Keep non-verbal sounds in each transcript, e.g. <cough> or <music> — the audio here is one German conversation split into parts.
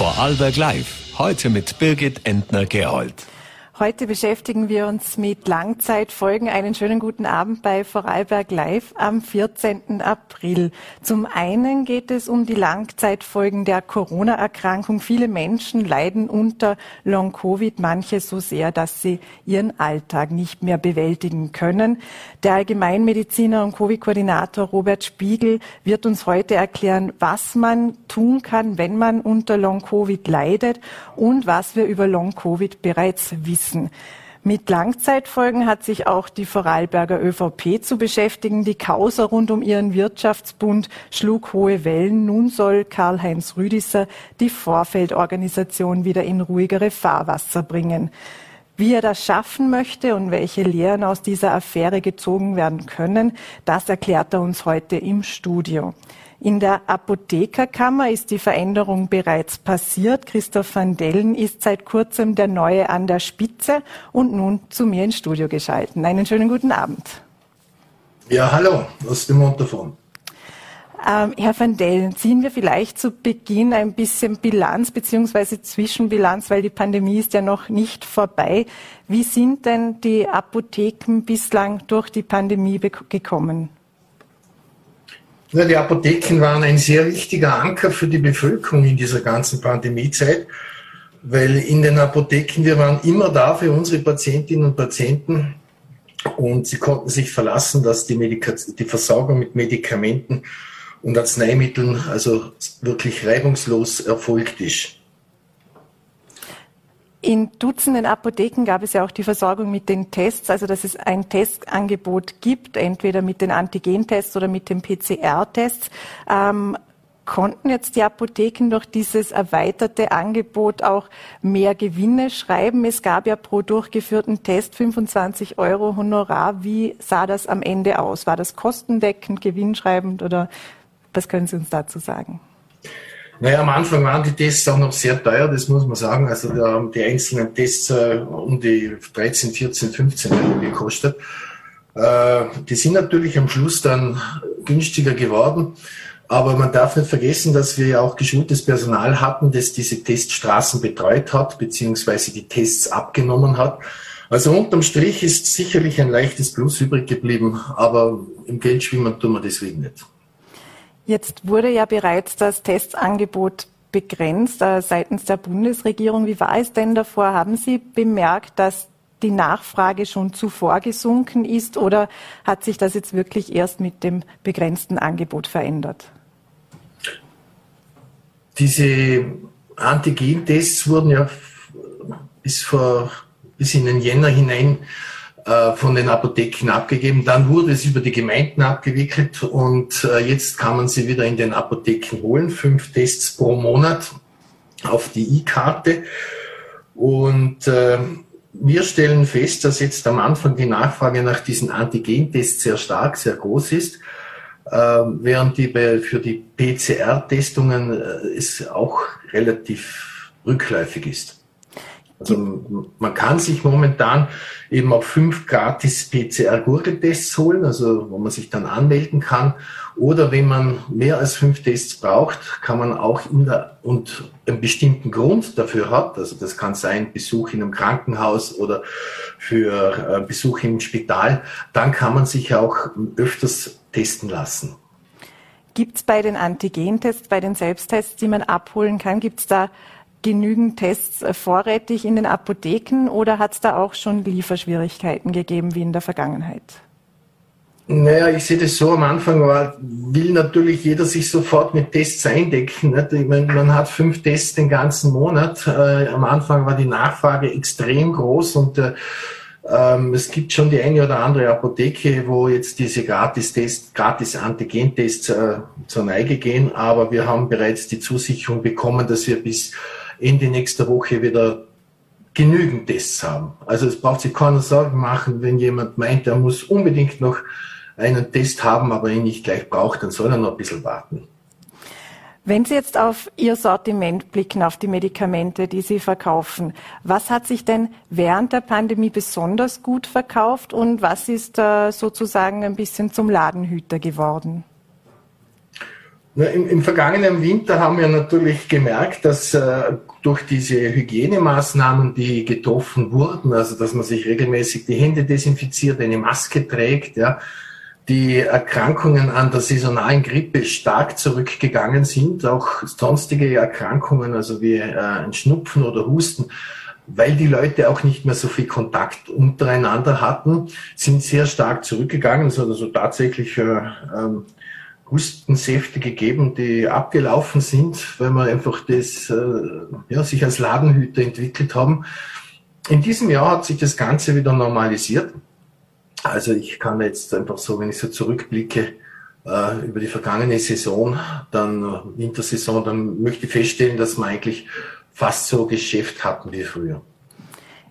Vorarlberg Live. Heute mit Birgit Entner-Gerold. Heute beschäftigen wir uns mit Langzeitfolgen. Einen schönen guten Abend bei Vorarlberg Live am 14. April. Zum einen geht es um die Langzeitfolgen der Corona-Erkrankung. Viele Menschen leiden unter Long-Covid, manche so sehr, dass sie ihren Alltag nicht mehr bewältigen können. Der Allgemeinmediziner und Covid-Koordinator Robert Spiegel wird uns heute erklären, was man tun kann, wenn man unter Long-Covid leidet und was wir über Long-Covid bereits wissen nutzen. Mit Langzeitfolgen hat sich auch die Vorarlberger ÖVP zu beschäftigen. Die Causa rund um ihren Wirtschaftsbund schlug hohe Wellen. Nun soll Karl-Heinz Rüdisser die Vorfeldorganisation wieder in ruhigere Fahrwasser bringen. Wie er das schaffen möchte und welche Lehren aus dieser Affäre gezogen werden können, das erklärt er uns heute im Studio. In der Apothekerkammer ist die Veränderung bereits passiert. Christoph van Dellen ist seit kurzem der Neue an der Spitze und nun zu mir ins Studio geschalten. Einen schönen guten Abend. Ja, hallo aus dem Montafon. Ähm, Herr van Dellen, ziehen wir vielleicht zu Beginn ein bisschen Bilanz bzw. Zwischenbilanz, weil die Pandemie ist ja noch nicht vorbei. Wie sind denn die Apotheken bislang durch die Pandemie gekommen? Ja, die Apotheken waren ein sehr wichtiger Anker für die Bevölkerung in dieser ganzen Pandemiezeit, weil in den Apotheken, wir waren immer da für unsere Patientinnen und Patienten und sie konnten sich verlassen, dass die, die Versorgung mit Medikamenten und Arzneimitteln also wirklich reibungslos erfolgt ist. In Dutzenden Apotheken gab es ja auch die Versorgung mit den Tests, also dass es ein Testangebot gibt, entweder mit den Antigentests oder mit den PCR-Tests. Ähm, konnten jetzt die Apotheken durch dieses erweiterte Angebot auch mehr Gewinne schreiben? Es gab ja pro durchgeführten Test 25 Euro Honorar. Wie sah das am Ende aus? War das kostendeckend, gewinnschreibend oder was können Sie uns dazu sagen? Naja, am Anfang waren die Tests auch noch sehr teuer, das muss man sagen. Also da haben die einzelnen Tests äh, um die 13, 14, 15 Euro gekostet. Äh, die sind natürlich am Schluss dann günstiger geworden. Aber man darf nicht vergessen, dass wir ja auch geschultes Personal hatten, das diese Teststraßen betreut hat, beziehungsweise die Tests abgenommen hat. Also unterm Strich ist sicherlich ein leichtes Plus übrig geblieben, aber im Geld schwimmen tun wir deswegen nicht. Jetzt wurde ja bereits das Testangebot begrenzt äh, seitens der Bundesregierung. Wie war es denn davor? Haben Sie bemerkt, dass die Nachfrage schon zuvor gesunken ist oder hat sich das jetzt wirklich erst mit dem begrenzten Angebot verändert? Diese Antigen-Tests wurden ja bis, vor, bis in den Jänner hinein äh, von den Apotheken abgegeben. Dann wurde es über die Gemeinden abgewickelt und äh, jetzt kann man sie wieder in den Apotheken holen. Fünf Tests pro Monat auf die E-Karte. Und äh, wir stellen fest, dass jetzt am Anfang die Nachfrage nach diesen Antigen-Tests sehr stark, sehr groß ist, äh, während die für die PCR-Testungen es auch relativ rückläufig ist. Also man kann sich momentan eben auch fünf gratis PCR-Gurgeltests holen, also wo man sich dann anmelden kann. Oder wenn man mehr als fünf Tests braucht, kann man auch in der, und einen bestimmten Grund dafür hat, also das kann sein Besuch in einem Krankenhaus oder für äh, Besuch im Spital, dann kann man sich auch öfters testen lassen. Gibt es bei den Antigentests, bei den Selbsttests, die man abholen kann, gibt es da genügend Tests äh, vorrätig in den Apotheken oder hat es da auch schon Lieferschwierigkeiten gegeben wie in der Vergangenheit? Naja, ich sehe das so, am Anfang war, will natürlich jeder sich sofort mit Tests eindecken. Nicht? Ich meine, man hat fünf Tests den ganzen Monat. Äh, am Anfang war die Nachfrage extrem groß und äh, ähm, es gibt schon die eine oder andere Apotheke, wo jetzt diese Gratis-Tests, Gratis-Antigen-Tests äh, zur Neige gehen, aber wir haben bereits die Zusicherung bekommen, dass wir bis Ende nächster Woche wieder genügend Tests haben. Also es braucht sich keiner Sorgen machen, wenn jemand meint, er muss unbedingt noch einen Test haben, aber ihn nicht gleich braucht, dann soll er noch ein bisschen warten. Wenn Sie jetzt auf Ihr Sortiment blicken, auf die Medikamente, die Sie verkaufen, was hat sich denn während der Pandemie besonders gut verkauft und was ist äh, sozusagen ein bisschen zum Ladenhüter geworden? Im, Im, vergangenen Winter haben wir natürlich gemerkt, dass äh, durch diese Hygienemaßnahmen, die getroffen wurden, also dass man sich regelmäßig die Hände desinfiziert, eine Maske trägt, ja, die Erkrankungen an der saisonalen Grippe stark zurückgegangen sind, auch sonstige Erkrankungen, also wie äh, ein Schnupfen oder Husten, weil die Leute auch nicht mehr so viel Kontakt untereinander hatten, sind sehr stark zurückgegangen. Es hat also tatsächlich äh, ähm, Hustensäfte gegeben, die abgelaufen sind, weil wir einfach das äh, ja, sich als Ladenhüter entwickelt haben. In diesem Jahr hat sich das Ganze wieder normalisiert. Also ich kann jetzt einfach so, wenn ich so zurückblicke äh, über die vergangene Saison, dann äh, Wintersaison, dann möchte ich feststellen, dass wir eigentlich fast so Geschäft hatten wie früher.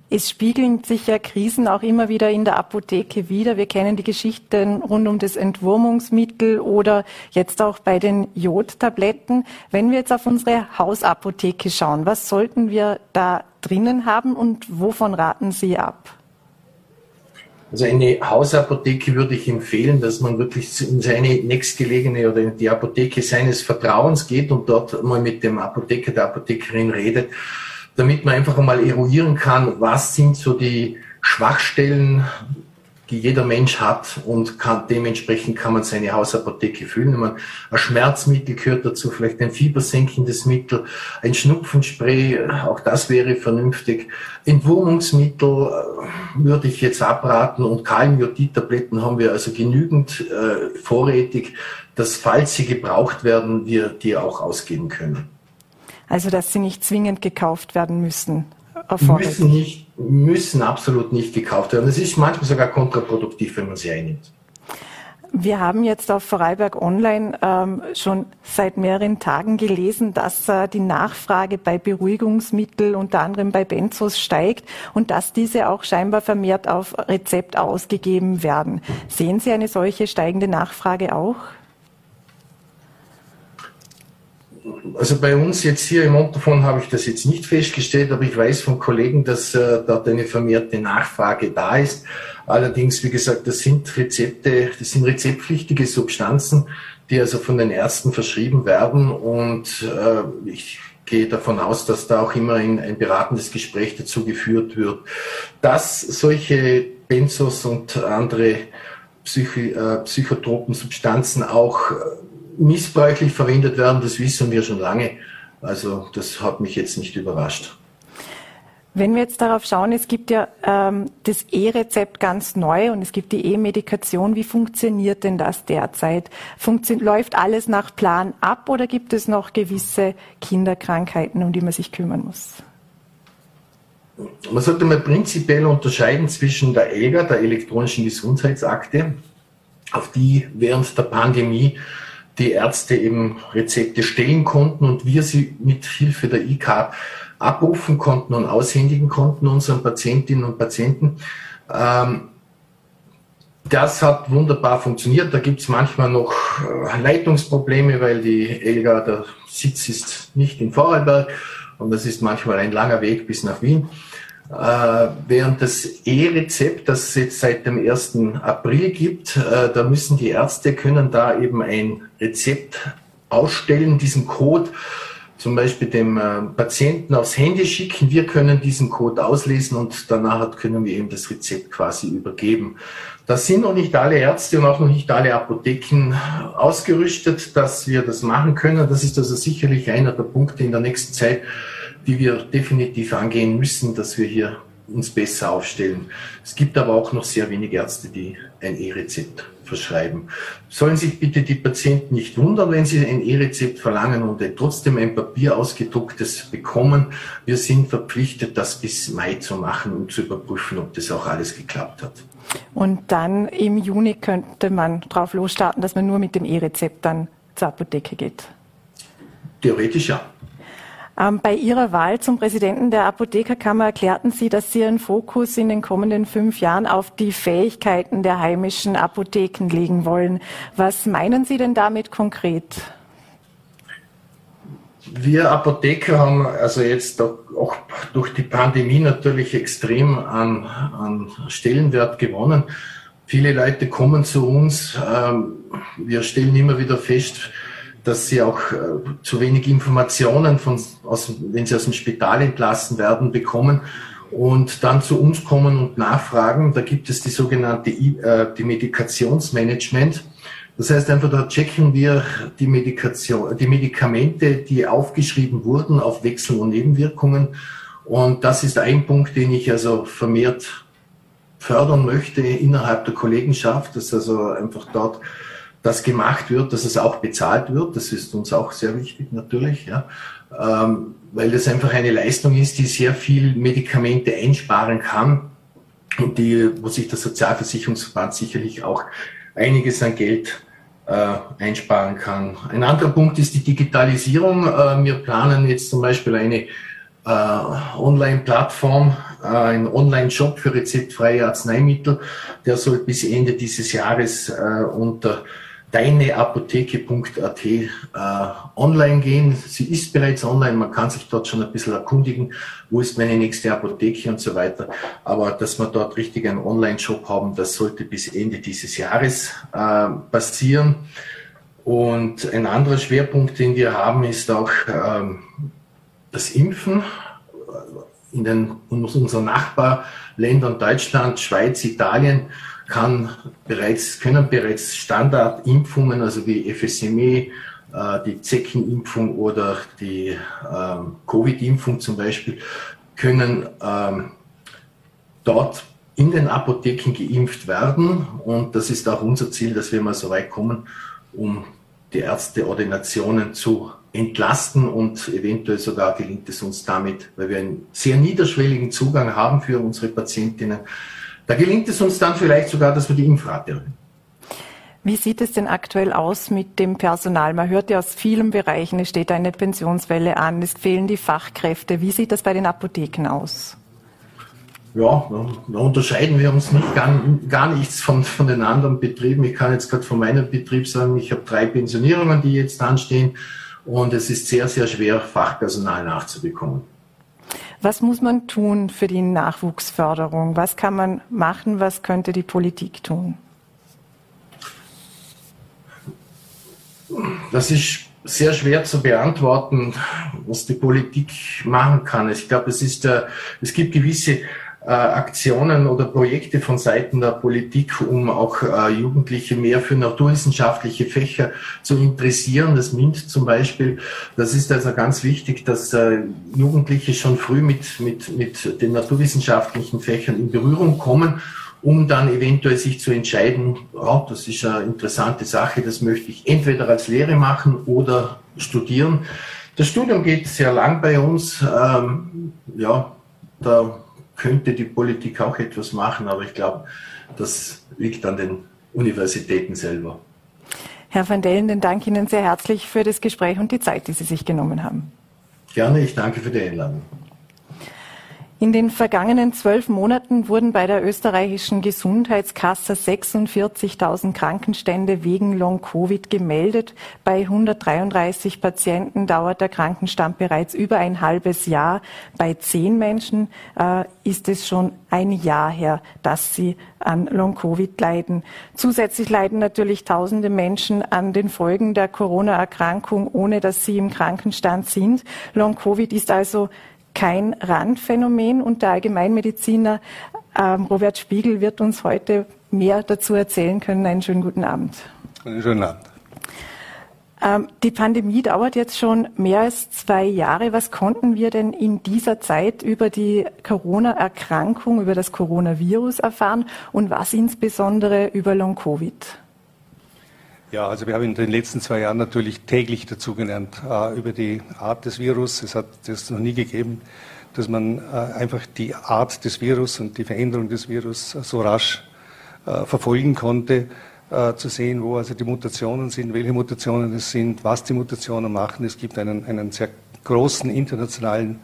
Es spiegeln sich ja Krisen auch immer wieder in der Apotheke wieder. Wir kennen die Geschichten rund um das Entwurmungsmittel oder jetzt auch bei den Jodtabletten. Wenn wir jetzt auf unsere Hausapotheke schauen, was sollten wir da drinnen haben und wovon raten Sie ab? Also eine Hausapotheke würde ich empfehlen, dass man wirklich in seine nächstgelegene oder in die Apotheke seines Vertrauens geht und dort mal mit dem Apotheker, der Apothekerin redet damit man einfach einmal eruieren kann, was sind so die Schwachstellen, die jeder Mensch hat und kann, dementsprechend kann man seine Hausapotheke füllen. Man, ein Schmerzmittel gehört dazu, vielleicht ein fiebersenkendes Mittel, ein Schnupfenspray, auch das wäre vernünftig. Entwurmungsmittel äh, würde ich jetzt abraten und Kaliumjodid-Tabletten haben wir also genügend äh, vorrätig, dass falls sie gebraucht werden, wir die auch ausgeben können. Also dass sie nicht zwingend gekauft werden müssen. Müssen nicht, müssen absolut nicht gekauft werden. Es ist manchmal sogar kontraproduktiv, wenn man sie einnimmt. Wir haben jetzt auf Vorarlberg Online ähm, schon seit mehreren Tagen gelesen, dass äh, die Nachfrage bei Beruhigungsmitteln, unter anderem bei Benzos, steigt und dass diese auch scheinbar vermehrt auf Rezept ausgegeben werden. Sehen Sie eine solche steigende Nachfrage auch? Also bei uns jetzt hier im Montafon habe ich das jetzt nicht festgestellt, aber ich weiß von Kollegen, dass äh, dort eine vermehrte Nachfrage da ist. Allerdings, wie gesagt, das sind Rezepte, das sind rezeptpflichtige Substanzen, die also von den Ärzten verschrieben werden und äh, ich gehe davon aus, dass da auch immer ein, beratendes Gespräch dazu geführt wird, dass solche Benzos und andere Psychi äh, psychotropen Substanzen auch missbräuchlich verwendet werden, das wissen wir schon lange. Also das hat mich jetzt nicht überrascht. Wenn wir jetzt darauf schauen, es gibt ja ähm, das E-Rezept ganz neu und es gibt die E-Medikation. Wie funktioniert denn das derzeit? Funktio läuft alles nach Plan ab oder gibt es noch gewisse Kinderkrankheiten, um die man sich kümmern muss? Man sollte mal prinzipiell unterscheiden zwischen der ELGA, der elektronischen Gesundheitsakte, auf die während der Pandemie die Ärzte eben Rezepte stellen konnten und wir sie mit Hilfe der IK abrufen konnten und aushändigen konnten unseren Patientinnen und Patienten. Ähm, das hat wunderbar funktioniert. Da gibt es manchmal noch äh, Leitungsprobleme, weil die Elga, der Sitz ist nicht in Vorarlberg und das ist manchmal ein langer Weg bis nach Wien. Äh, während das E-Rezept, das es jetzt seit dem 1. April gibt, äh, da müssen die Ärzte können da eben ein Rezept ausstellen, diesen Code zum Beispiel dem äh, Patienten aufs Handy schicken. Wir können diesen Code auslesen und danach können wir ihm das Rezept quasi übergeben. Da sind noch nicht alle Ärzte und auch noch nicht alle Apotheken ausgerüstet, dass wir das machen können. Das ist also sicherlich einer der Punkte in der nächsten Zeit, die wir definitiv angehen müssen, dass wir hier uns besser aufstellen. Es gibt aber auch noch sehr wenige Ärzte, die ein E-Rezept verschreiben. Sollen sich bitte die Patienten nicht wundern, wenn sie ein E-Rezept verlangen und trotzdem ein Papier ausgedrucktes bekommen. Wir sind verpflichtet, das bis Mai zu machen, um zu überprüfen, ob das auch alles geklappt hat. Und dann im Juni könnte man drauf losstarten, dass man nur mit dem E-Rezept dann zur Apotheke geht. Theoretisch ja. Ähm, bei Ihrer Wahl zum Präsidenten der Apothekerkammer erklärten Sie, dass Sie Ihren Fokus in den kommenden fünf Jahren auf die Fähigkeiten der heimischen Apotheken legen wollen. Was meinen Sie denn damit konkret? Wir Apotheker haben also jetzt auch durch die Pandemie natürlich extrem an, an Stellenwert gewonnen. Viele Leute kommen zu uns. Ähm, wir stellen immer wieder fest, dass sie auch äh, zu wenig Informationen, von, aus, wenn sie aus dem Spital entlassen werden, bekommen und dann zu uns kommen und nachfragen. Da gibt es die sogenannte äh, die Medikationsmanagement. Das heißt einfach, da checken wir die Medikation, die Medikamente, die aufgeschrieben wurden auf Wechsel und Nebenwirkungen. Und das ist ein Punkt, den ich also vermehrt fördern möchte innerhalb der Kollegenschaft, dass also einfach dort das gemacht wird, dass es auch bezahlt wird. Das ist uns auch sehr wichtig natürlich, ja. Ähm, weil das einfach eine Leistung ist, die sehr viel Medikamente einsparen kann und die, wo sich der Sozialversicherungsverband sicherlich auch einiges an Geld äh, einsparen kann. Ein anderer Punkt ist die Digitalisierung. Äh, wir planen jetzt zum Beispiel eine äh, Online-Plattform, äh, ein Online-Shop für rezeptfreie Arzneimittel. Der soll bis Ende dieses Jahres äh, unter deineapotheke.at äh, online gehen. Sie ist bereits online, man kann sich dort schon ein bisschen erkundigen, wo ist meine nächste Apotheke und so weiter. Aber dass wir dort richtig einen Online-Shop haben, das sollte bis Ende dieses Jahres äh, passieren. Und ein anderer Schwerpunkt, den wir haben, ist auch ähm, das Impfen. In, den, in unseren Nachbarländern Deutschland, Schweiz, Italien kann bereits, können bereits Standardimpfungen, also wie FSME, äh, die Zeckenimpfung oder die ähm, Covid-Impfung zum Beispiel, können ähm, dort in den Apotheken geimpft werden. Und das ist auch unser Ziel, dass wir mal so weit kommen, um die Ärzteordinationen zu entlasten und eventuell sogar gelingt es uns damit, weil wir einen sehr niederschwelligen Zugang haben für unsere Patientinnen, da gelingt es uns dann vielleicht sogar, dass wir die Impfrate erhöhen. Wie sieht es denn aktuell aus mit dem Personal? Man hört ja aus vielen Bereichen, es steht eine Pensionswelle an, es fehlen die Fachkräfte. Wie sieht das bei den Apotheken aus? Ja, da unterscheiden wir uns nicht gar, gar nichts von, von den anderen Betrieben. Ich kann jetzt gerade von meinem Betrieb sagen, ich habe drei Pensionierungen, die jetzt anstehen und es ist sehr, sehr schwer, Fachpersonal nachzubekommen. Was muss man tun für die Nachwuchsförderung? Was kann man machen? Was könnte die Politik tun? Das ist sehr schwer zu beantworten, was die Politik machen kann. Ich glaube, es ist, äh, es gibt gewisse äh, Aktionen oder Projekte von Seiten der Politik, um auch äh, Jugendliche mehr für naturwissenschaftliche Fächer zu interessieren. Das MINT zum Beispiel. Das ist also ganz wichtig, dass äh, Jugendliche schon früh mit, mit, mit den naturwissenschaftlichen Fächern in Berührung kommen um dann eventuell sich zu entscheiden, ja, das ist eine interessante Sache, das möchte ich entweder als Lehre machen oder studieren. Das Studium geht sehr lang bei uns. Ähm, ja, da könnte die Politik auch etwas machen, aber ich glaube, das liegt an den Universitäten selber. Herr van Dellen, dann danke Ihnen sehr herzlich für das Gespräch und die Zeit, die Sie sich genommen haben. Gerne, ich danke für die Einladung. In den vergangenen zwölf Monaten wurden bei der österreichischen Gesundheitskasse 46.000 Krankenstände wegen Long-Covid gemeldet. Bei 133 Patienten dauert der Krankenstand bereits über ein halbes Jahr. Bei zehn Menschen äh, ist es schon ein Jahr her, dass sie an Long-Covid leiden. Zusätzlich leiden natürlich tausende Menschen an den Folgen der Corona-Erkrankung, ohne dass sie im Krankenstand sind. Long-Covid ist also kein Randphänomen und der Allgemeinmediziner ähm, Robert Spiegel wird uns heute mehr dazu erzählen können. Einen schönen guten Abend. Einen schönen Abend. Ähm, die Pandemie dauert jetzt schon mehr als zwei Jahre. Was konnten wir denn in dieser Zeit über die Corona-Erkrankung, über das Coronavirus erfahren und was insbesondere über Long-Covid? Ja, also wir haben in den letzten zwei Jahren natürlich täglich dazugelernt äh, über die Art des Virus. Es hat das noch nie gegeben, dass man äh, einfach die Art des Virus und die Veränderung des Virus so rasch äh, verfolgen konnte, äh, zu sehen, wo also die Mutationen sind, welche Mutationen es sind, was die Mutationen machen. Es gibt einen, einen sehr großen internationalen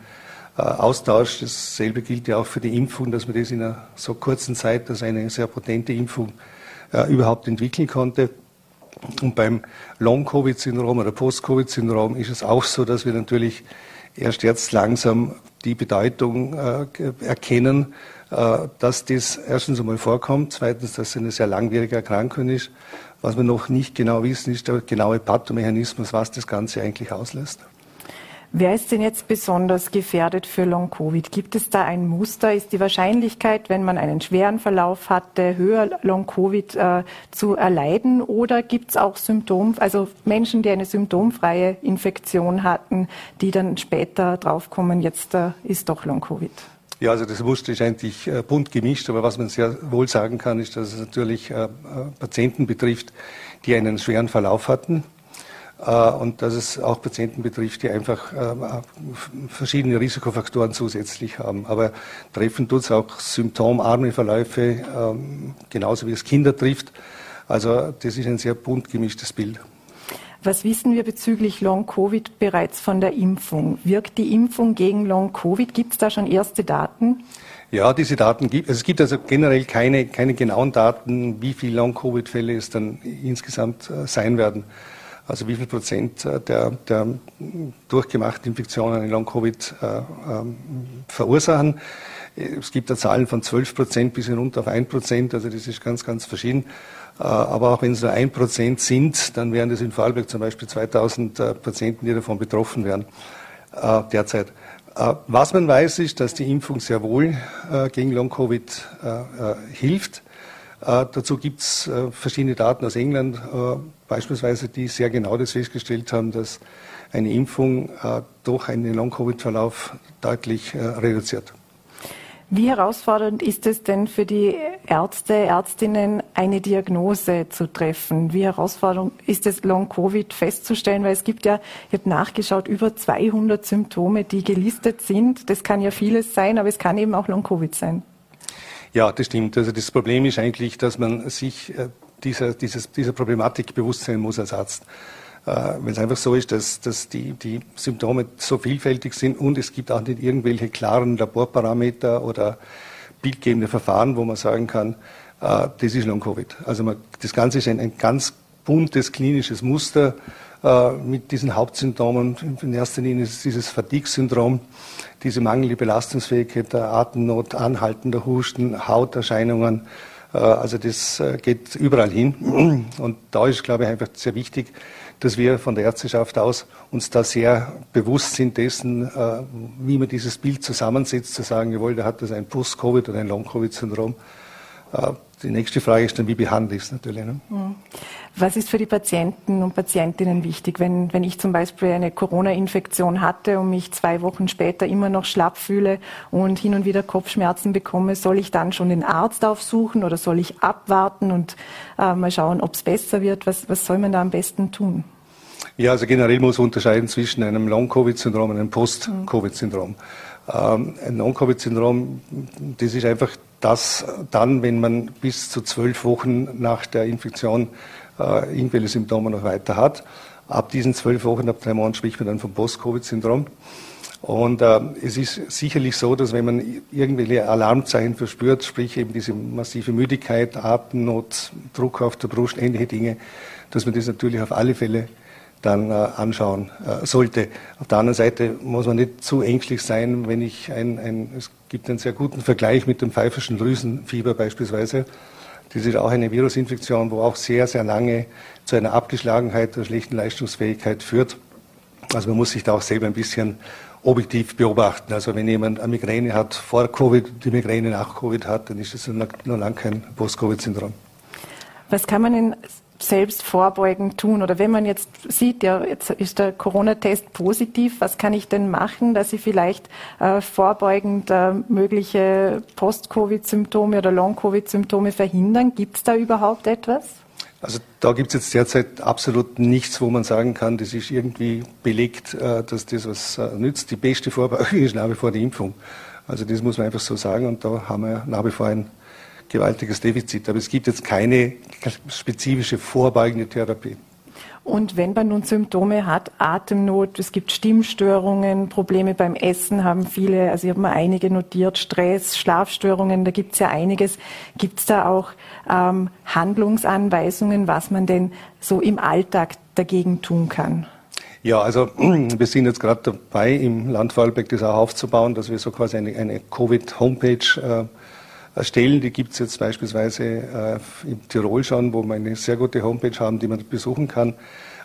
äh, Austausch. Dasselbe gilt ja auch für die Impfung, dass man das in einer so kurzen Zeit, dass eine sehr potente Impfung äh, überhaupt entwickeln konnte. Und beim Long-Covid-Syndrom oder Post-Covid-Syndrom ist es auch so, dass wir natürlich erst jetzt langsam die Bedeutung äh, erkennen, äh, dass das erstens einmal vorkommt, zweitens, dass es eine sehr langwierige Erkrankung ist. Was wir noch nicht genau wissen, ist der genaue Pathomechanismus, was das Ganze eigentlich auslöst. Wer ist denn jetzt besonders gefährdet für Long-Covid? Gibt es da ein Muster? Ist die Wahrscheinlichkeit, wenn man einen schweren Verlauf hatte, höher Long-Covid äh, zu erleiden? Oder gibt es auch Symptome, also Menschen, die eine symptomfreie Infektion hatten, die dann später draufkommen, jetzt äh, ist doch Long-Covid? Ja, also das Muster ist eigentlich äh, bunt gemischt, aber was man sehr wohl sagen kann, ist, dass es natürlich äh, äh Patienten betrifft, die einen schweren Verlauf hatten und dass es auch Patienten betrifft, die einfach äh, verschiedene Risikofaktoren zusätzlich haben. Aber treffen tut es auch symptomarme Verläufe, ähm, genauso wie es Kinder trifft. Also das ist ein sehr bunt gemischtes Bild. Was wissen wir bezüglich Long-Covid bereits von der Impfung? Wirkt die Impfung gegen Long-Covid? Gibt es da schon erste Daten? Ja, diese Daten gibt es. Es gibt also generell keine, keine genauen Daten, wie viele Long-Covid-Fälle es dann insgesamt äh, sein werden also wie viel Prozent äh, der, der durchgemachten Infektionen in Long-Covid äh, ähm, verursachen. Es gibt da Zahlen von 12 Prozent bis hinunter auf 1 Prozent, also das ist ganz, ganz verschieden. Äh, aber auch wenn es nur 1 Prozent sind, dann wären das in Vorarlberg zum Beispiel 2000 äh, Patienten, die davon betroffen wären derzeit. Was man weiß, ist, dass die Impfung sehr wohl gegen Long-Covid hilft. Dazu gibt es verschiedene Daten aus England, beispielsweise, die sehr genau das festgestellt haben, dass eine Impfung doch einen Long-Covid-Verlauf deutlich reduziert. Wie herausfordernd ist es denn für die Ärzte, Ärztinnen, eine Diagnose zu treffen? Wie herausfordernd ist es, Long-Covid festzustellen? Weil es gibt ja, ich habe nachgeschaut, über 200 Symptome, die gelistet sind. Das kann ja vieles sein, aber es kann eben auch Long-Covid sein. Ja, das stimmt. Also das Problem ist eigentlich, dass man sich äh, dieser, dieses, dieser Problematik bewusst sein muss als Arzt. Äh, Weil es einfach so ist, dass, dass die, die Symptome so vielfältig sind und es gibt auch nicht irgendwelche klaren Laborparameter oder bildgebende Verfahren, wo man sagen kann, äh, das ist Long-Covid. Also man, das Ganze ist ein, ein ganz buntes klinisches Muster äh, mit diesen Hauptsymptomen. In erster Linie ist dieses Fatigue-Syndrom, diese mangelnde Belastungsfähigkeit, der Atemnot, anhaltender Husten, Hauterscheinungen. Äh, also das äh, geht überall hin. <clears throat> Und da ist, glaube ich, einfach sehr wichtig, dass wir von der Ärzteschaft aus uns da sehr bewusst sind dessen, wie man dieses Bild zusammensetzt, zu sagen, jawohl, da hat das ein Post-Covid oder ein Long-Covid-Syndrom. Die nächste Frage ist dann, wie behandle ich es natürlich. Ne? Mhm. Was ist für die Patienten und Patientinnen wichtig, wenn, wenn ich zum Beispiel eine Corona-Infektion hatte und mich zwei Wochen später immer noch schlapp fühle und hin und wieder Kopfschmerzen bekomme, soll ich dann schon den Arzt aufsuchen oder soll ich abwarten und äh, mal schauen, ob es besser wird? Was, was soll man da am besten tun? Ja, also generell muss man unterscheiden zwischen einem Long-Covid-Syndrom und einem Post-Covid-Syndrom. Ähm, ein Long-Covid-Syndrom, das ist einfach das dann, wenn man bis zu zwölf Wochen nach der Infektion äh, irgendwelche Symptome noch weiter hat. Ab diesen zwölf Wochen, ab drei Monaten spricht man dann vom Post-Covid-Syndrom. Und äh, es ist sicherlich so, dass wenn man irgendwelche Alarmzeichen verspürt, sprich eben diese massive Müdigkeit, Atemnot, Druck auf der Brust, ähnliche Dinge, dass man das natürlich auf alle Fälle dann äh, anschauen äh, sollte. Auf der anderen Seite muss man nicht zu ängstlich sein, wenn ich ein, ein, es gibt einen sehr guten Vergleich mit dem pfeifischen Drüsenfieber beispielsweise. Das ist auch eine Virusinfektion, wo auch sehr, sehr lange zu einer Abgeschlagenheit, einer schlechten Leistungsfähigkeit führt. Also man muss sich da auch selber ein bisschen objektiv beobachten. Also wenn jemand eine Migräne hat vor Covid, die Migräne nach Covid hat, dann ist das noch lange kein Post-Covid-Syndrom. Was kann man denn selbst vorbeugend tun? Oder wenn man jetzt sieht, ja, jetzt ist der Corona-Test positiv, was kann ich denn machen, dass ich vielleicht äh, vorbeugend äh, mögliche Post-Covid-Symptome oder Long-Covid-Symptome verhindern? Gibt es da überhaupt etwas? Also da gibt es jetzt derzeit absolut nichts, wo man sagen kann, das ist irgendwie belegt, äh, dass das was äh, nützt. Die beste Vorbeugung <laughs> ist nach wie vor die Impfung. Also das muss man einfach so sagen und da haben wir nach wie vor ein gewaltiges Defizit. Aber es gibt jetzt keine spezifische vorbeugende Therapie. Und wenn man nun Symptome hat, Atemnot, es gibt Stimmstörungen, Probleme beim Essen haben viele, also ich habe mal einige notiert, Stress, Schlafstörungen, da gibt es ja einiges. Gibt es da auch ähm, Handlungsanweisungen, was man denn so im Alltag dagegen tun kann? Ja, also <clears throat> wir sind jetzt gerade dabei, im Land Vorarlberg das auch aufzubauen, dass wir so quasi eine, eine Covid-Homepage äh, Stellen. Die gibt es jetzt beispielsweise äh, in Tirol schon, wo wir eine sehr gute Homepage haben, die man besuchen kann,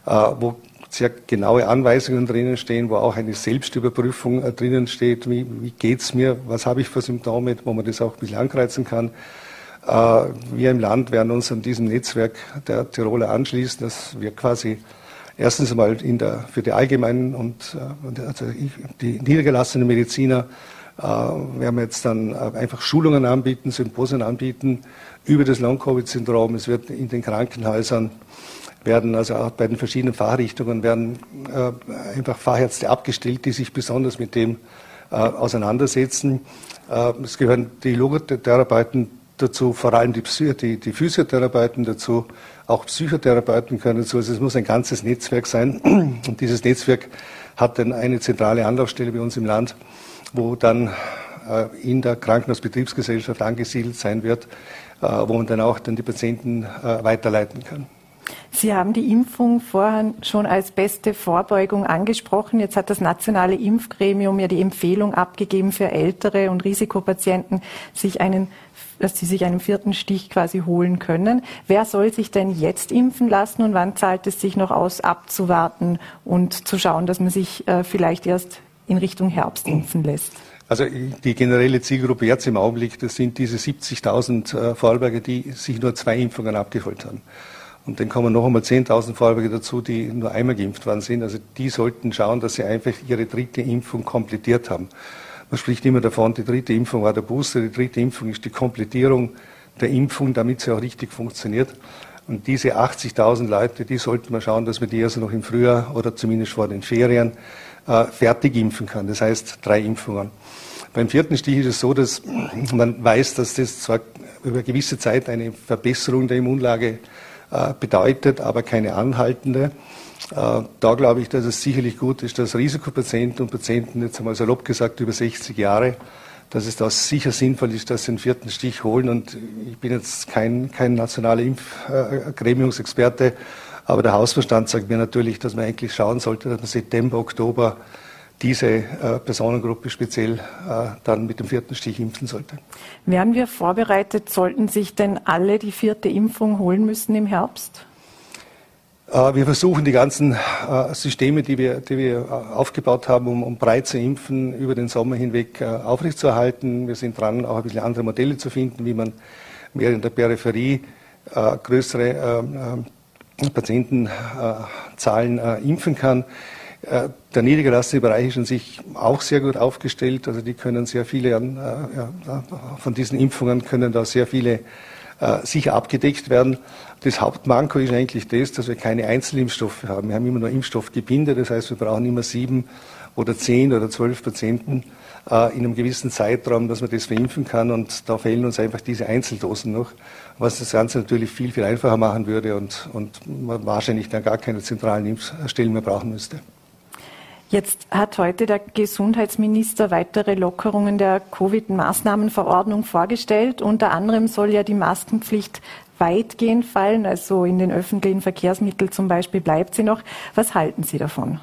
äh, wo sehr genaue Anweisungen drinnen stehen, wo auch eine Selbstüberprüfung äh, drinnen steht, wie, wie geht's mir, was habe ich für Symptome, wo man das auch ein bisschen ankreuzen kann. Äh, wir im Land werden uns an diesem Netzwerk der Tiroler anschließen, dass wir quasi erstens einmal in der, für die allgemeinen und äh, also die niedergelassenen Mediziner äh, wir jetzt dann äh, einfach Schulungen anbieten, Symposien anbieten über das Long-Covid-Syndrom. Es wird in den Krankenhäusern werden also auch bei den verschiedenen Fachrichtungen werden äh, einfach Fachärzte abgestellt, die sich besonders mit dem auseinandersetzen. Es gehören die Logotherapeuten dazu, vor allem die, die, die Physiotherapeuten dazu, auch Psychotherapeuten können dazu. Also es muss ein ganzes Netzwerk sein. Und dieses Netzwerk hat dann eine zentrale Anlaufstelle bei uns im Land, wo dann äh, in der Krankenhausbetriebsgesellschaft angesiedelt sein wird, äh, wo man dann auch dann die Patienten äh, weiterleiten kann. Sie haben die Impfung vorhin schon als beste Vorbeugung angesprochen. Jetzt hat das nationale Impfgremium ja die Empfehlung abgegeben für ältere und Risikopatienten, sich einen, dass sie sich einen vierten Stich quasi holen können. Wer soll sich denn jetzt impfen lassen und wann zahlt es sich noch aus, abzuwarten und zu schauen, dass man sich vielleicht erst in Richtung Herbst impfen lässt? Also die generelle Zielgruppe jetzt im Augenblick, das sind diese 70.000 äh, Vorarlberger, die sich nur zwei Impfungen abgeholt haben. Und dann kommen noch einmal 10.000 Vorarlberger dazu, die nur einmal geimpft worden sind. Also die sollten schauen, dass sie einfach ihre dritte Impfung komplettiert haben. Man spricht immer davon, die dritte Impfung war der Booster, die dritte Impfung ist die Komplettierung der Impfung, damit sie auch richtig funktioniert. Und diese 80.000 Leute, die sollten wir schauen, dass wir die also noch im Frühjahr oder zumindest vor den Ferien äh, fertig impfen kann. Das heißt drei Impfungen. Beim vierten Stich ist es so, dass man weiß, dass das zwar über gewisse Zeit eine Verbesserung der Immunlage äh, bedeutet, aber keine anhaltende. Äh, da glaube ich, dass es sicherlich gut ist, dass Risikopatienten und Patienten, jetzt einmal salopp gesagt, über 60 Jahre, dass es da sicher sinnvoll ist, dass sie den vierten Stich holen. Und ich bin jetzt kein, kein nationaler Impfgremiumsexperte, aber der Hausverstand sagt mir natürlich, dass man eigentlich schauen sollte, dass man September, Oktober diese äh, Personengruppe speziell äh, dann mit dem vierten Stich impfen sollte. Werden wir vorbereitet? Sollten sich denn alle die vierte Impfung holen müssen im Herbst? Äh, wir versuchen die ganzen äh, Systeme, die wir, die wir äh, aufgebaut haben, um, um breit zu impfen, über den Sommer hinweg aufrechtzuerhalten. Wir sind dran, auch ein bisschen andere Modelle zu finden, wie man mehr in der Peripherie größere Patientenzahlen impfen kann. Äh, der niedergelassene Bereich ist in sich auch sehr gut aufgestellt. Also die können sehr viele äh, ja, von diesen Impfungen können da sehr viele äh, sicher abgedeckt werden. Das Hauptmanko ist eigentlich das, dass wir keine Einzelimpfstoffe haben. Wir haben immer nur Impfstoffgebinde, das heißt, wir brauchen immer sieben oder zehn oder zwölf Patienten äh, in einem gewissen Zeitraum, dass man das verimpfen kann. Und da fehlen uns einfach diese Einzeldosen noch, was das Ganze natürlich viel, viel einfacher machen würde und, und man wahrscheinlich dann gar keine zentralen Impfstellen mehr brauchen müsste. Jetzt hat heute der Gesundheitsminister weitere Lockerungen der Covid-Maßnahmenverordnung vorgestellt. Unter anderem soll ja die Maskenpflicht weitgehend fallen, also in den öffentlichen Verkehrsmitteln zum Beispiel bleibt sie noch. Was halten Sie davon?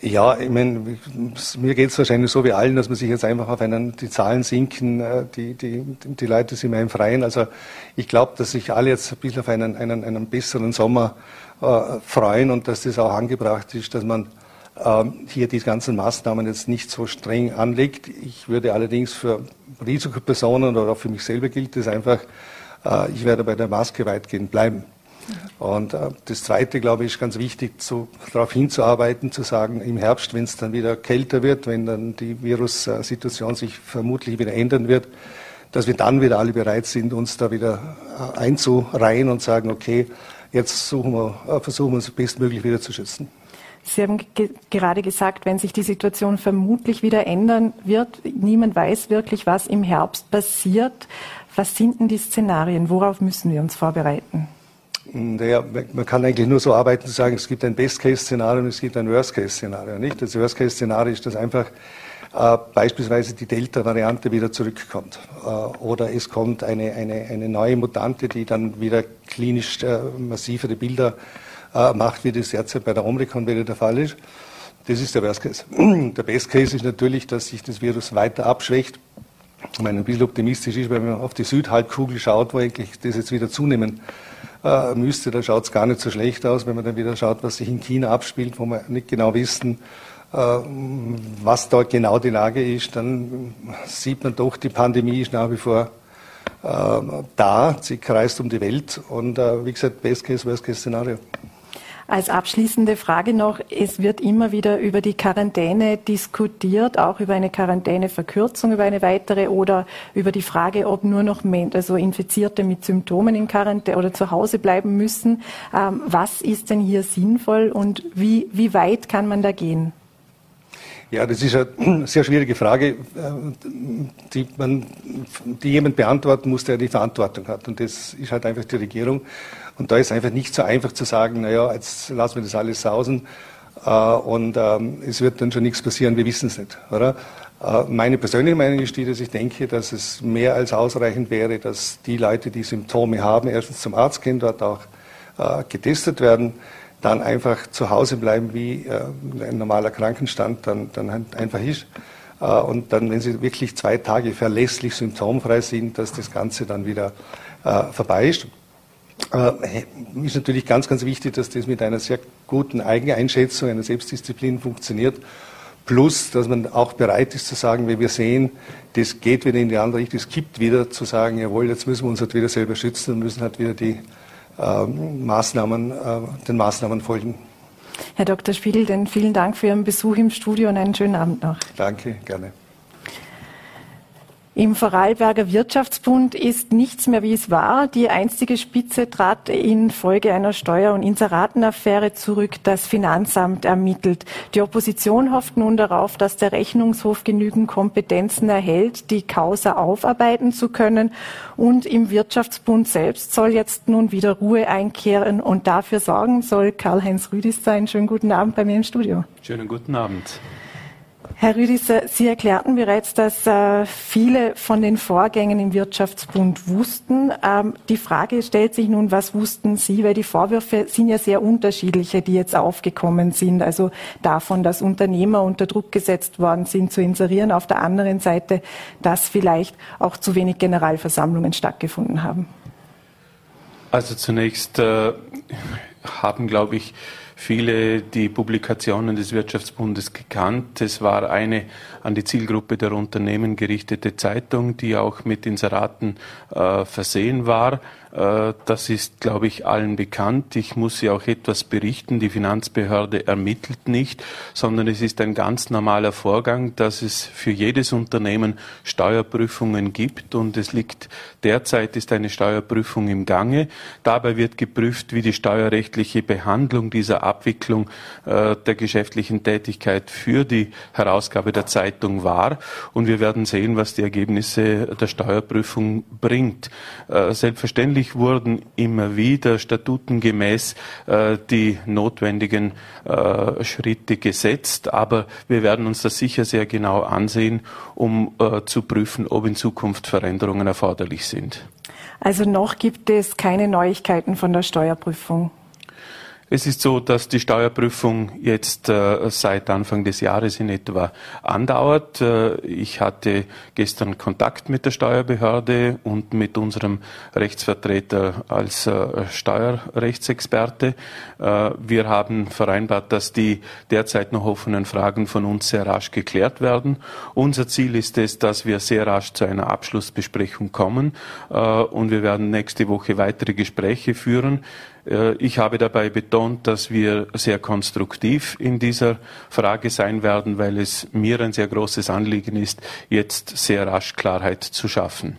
Ja, ich meine, mir geht es wahrscheinlich so wie allen, dass man sich jetzt einfach auf einen, die Zahlen sinken, äh, die, die, die Leute sind mehr im Freien. Also ich glaube, dass sich alle jetzt ein bisschen auf einen, einen, einen besseren Sommer äh, freuen und dass das auch angebracht ist, dass man ähm, hier die ganzen Maßnahmen jetzt nicht so streng anlegt. Ich würde allerdings für Risikopersonen oder auch für mich selber gilt es einfach, äh, ich werde bei der Maske weitgehend bleiben. Und äh, das Zweite, glaube ich, ist ganz wichtig, zu, darauf hinzuarbeiten, zu sagen, im Herbst, wenn es dann wieder kälter wird, wenn dann die Virussituation sich vermutlich wieder ändern wird, dass wir dann wieder alle bereit sind, uns da wieder äh, einzureihen und sagen, okay, jetzt wir, versuchen wir uns bestmöglich wieder zu schützen. Sie haben ge gerade gesagt, wenn sich die Situation vermutlich wieder ändern wird, niemand weiß wirklich, was im Herbst passiert. Was sind denn die Szenarien? Worauf müssen wir uns vorbereiten? Naja, man kann eigentlich nur so arbeiten, zu sagen, es gibt ein Best-Case-Szenario und es gibt ein Worst-Case-Szenario. Das Worst-Case-Szenario ist, dass einfach äh, beispielsweise die Delta-Variante wieder zurückkommt. Äh, oder es kommt eine, eine, eine neue Mutante, die dann wieder klinisch äh, massivere Bilder äh, macht, wie das derzeit bei der Omikron-Welle der Fall ist. Das ist der Worst Case. <clears throat> Der Best Case ist natürlich, dass sich das Virus weiter abschwächt ich meine, ein bisschen optimistisch ist, wenn man auf die Südhalbkugel schaut, wo eigentlich das jetzt wieder zunehmen äh, müsste, da schaut es gar nicht so schlecht aus. Wenn man dann wieder schaut, was sich in China abspielt, wo wir nicht genau wissen, äh, was dort genau die Lage ist, dann sieht man doch, die Pandemie ist nach wie vor äh, da. Sie kreist um die Welt und äh, wie gesagt, Best Case, Worst Case Szenario. Als abschließende Frage noch, es wird immer wieder über die Quarantäne diskutiert, auch über eine Quarantäneverkürzung, über eine weitere oder über die Frage, ob nur noch also Infizierte mit Symptomen in Quarantäne oder zu Hause bleiben müssen. Ähm, was ist denn hier sinnvoll und wie, wie weit kann man da gehen? Ja, das ist eine <clears throat> sehr schwierige Frage, äh, die, man, die jemand beantworten muss, der die Verantwortung hat. Und das ist halt einfach die Regierung. Und da ist einfach nicht so einfach zu sagen, naja, jetzt lassen wir das alles sausen äh, und ähm, es wird dann schon nichts passieren, wir wissen es nicht. Oder? Äh, meine persönliche Meinung ist die, dass ich denke, dass es mehr als ausreichend wäre, dass die Leute, die Symptome haben, erstens zum Arzt gehen, dort auch getestet werden dann einfach zu Hause bleiben, wie äh, ein normaler Krankenstand dann, dann halt einfach ist. Äh, und dann, wenn sie wirklich zwei Tage verlässlich symptomfrei sind, dass das Ganze dann wieder äh, vorbei ist. Äh, ist natürlich ganz, ganz wichtig, dass das mit einer sehr guten Eigeneinschätzung, einer Selbstdisziplin funktioniert. Plus, dass man auch bereit ist zu sagen, wenn wir sehen, das geht wieder in die andere Richtung, es gibt wieder zu sagen, jawohl, jetzt müssen wir uns halt wieder selber schützen und müssen halt wieder die ähm, Maßnahmen, äh, den Maßnahmen folgen. Herr Dr. Spiegel, denn vielen Dank für Ihren Besuch im Studio und einen schönen Abend noch. Danke, gerne. Im Vorarlberger Wirtschaftsbund ist nichts mehr, wie es war. Die einstige Spitze trat infolge einer Steuer- und Inseratenaffäre zurück. Das Finanzamt ermittelt. Die Opposition hofft nun darauf, dass der Rechnungshof genügend Kompetenzen erhält, die Causa aufarbeiten zu können. Und im Wirtschaftsbund selbst soll jetzt nun wieder Ruhe einkehren und dafür sorgen soll Karl-Heinz Rüdis sein. Schönen guten Abend bei mir im Studio. Schönen guten Abend. Herr Rüdiser, Sie erklärten bereits, dass äh, viele von den Vorgängen im Wirtschaftsbund wussten. Ähm, die Frage stellt sich nun, was wussten Sie? Weil die Vorwürfe sind ja sehr unterschiedliche, die jetzt aufgekommen sind. Also davon, dass Unternehmer unter Druck gesetzt worden sind, zu inserieren. Auf der anderen Seite, dass vielleicht auch zu wenig Generalversammlungen stattgefunden haben. Also zunächst äh, haben, glaube ich, viele die Publikationen des Wirtschaftsbundes gekannt. Es war eine an die Zielgruppe der Unternehmen gerichtete Zeitung, die auch mit Inseraten äh, versehen war. Äh, das ist, glaube ich, allen bekannt. Ich muss Sie auch etwas berichten. Die Finanzbehörde ermittelt nicht, sondern es ist ein ganz normaler Vorgang, dass es für jedes Unternehmen Steuerprüfungen gibt und es liegt derzeit ist eine Steuerprüfung im Gange. Dabei wird geprüft, wie die steuerrechtliche Behandlung dieser Abwicklung äh, der geschäftlichen Tätigkeit für die Herausgabe der Zeitung war und wir werden sehen, was die Ergebnisse der Steuerprüfung bringt. Äh, selbstverständlich wurden immer wieder statutengemäß äh, die notwendigen äh, Schritte gesetzt, aber wir werden uns das sicher sehr genau ansehen, um zu prüfen, ob in Zukunft Veränderungen erforderlich sind. Also noch gibt es keine Neuigkeiten von der Steuerprüfung. Es ist so, dass die Steuerprüfung jetzt äh, seit Anfang des Jahres in etwa andauert. Äh, ich hatte gestern Kontakt mit der Steuerbehörde und mit unserem Rechtsvertreter als äh, Steuerrechtsexperte. Äh, wir haben vereinbart, dass die derzeit noch offenen Fragen von uns sehr rasch geklärt werden. Unser Ziel ist es, dass wir sehr rasch zu einer Abschlussbesprechung kommen äh, und wir werden nächste Woche weitere Gespräche führen. Äh, ich habe dabei betont, dass wir sehr konstruktiv in dieser Frage sein werden, weil es mir ein sehr großes Anliegen ist, jetzt sehr rasch Klarheit zu schaffen.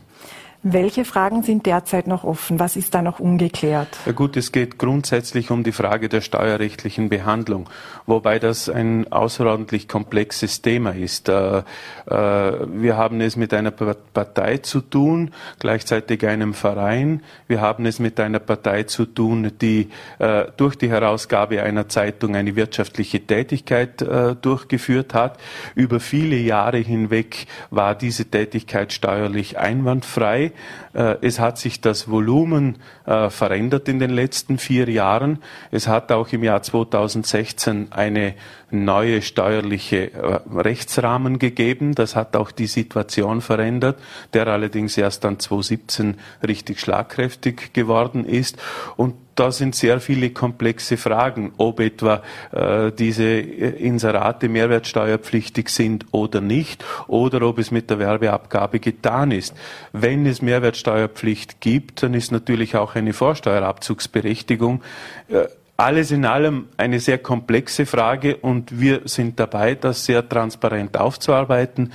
Welche Fragen sind derzeit noch offen? Was ist da noch ungeklärt? Ja gut, es geht grundsätzlich um die Frage der steuerrechtlichen Behandlung, wobei das ein außerordentlich komplexes Thema ist. Äh, äh, wir haben es mit einer Partei zu tun, gleichzeitig einem Verein. Wir haben es mit einer Partei zu tun, die äh, durch die Herausgabe einer Zeitung eine wirtschaftliche Tätigkeit durchgeführt hat. Über viele Jahre hinweg war diese Tätigkeit steuerlich einwandfrei. Äh, es hat sich das Volumen äh, verändert in den letzten vier Jahren. Es hat auch im Jahr 2016 eine neue steuerliche äh, Rechtsrahmen gegeben. Das hat auch die Situation verändert, der allerdings erst dann 2017 richtig schlagkräftig geworden ist. Und da sind sehr viele komplexe Fragen, ob etwa äh, diese Inserate mehrwertsteuerpflichtig sind oder nicht, oder ob es mit der Werbeabgabe getan ist. Wenn es Mehrwertsteuerpflicht gibt, dann ist natürlich auch eine Vorsteuerabzugsberechtigung. Äh, alles in allem eine sehr komplexe Frage und wir sind dabei, das sehr transparent aufzuarbeiten.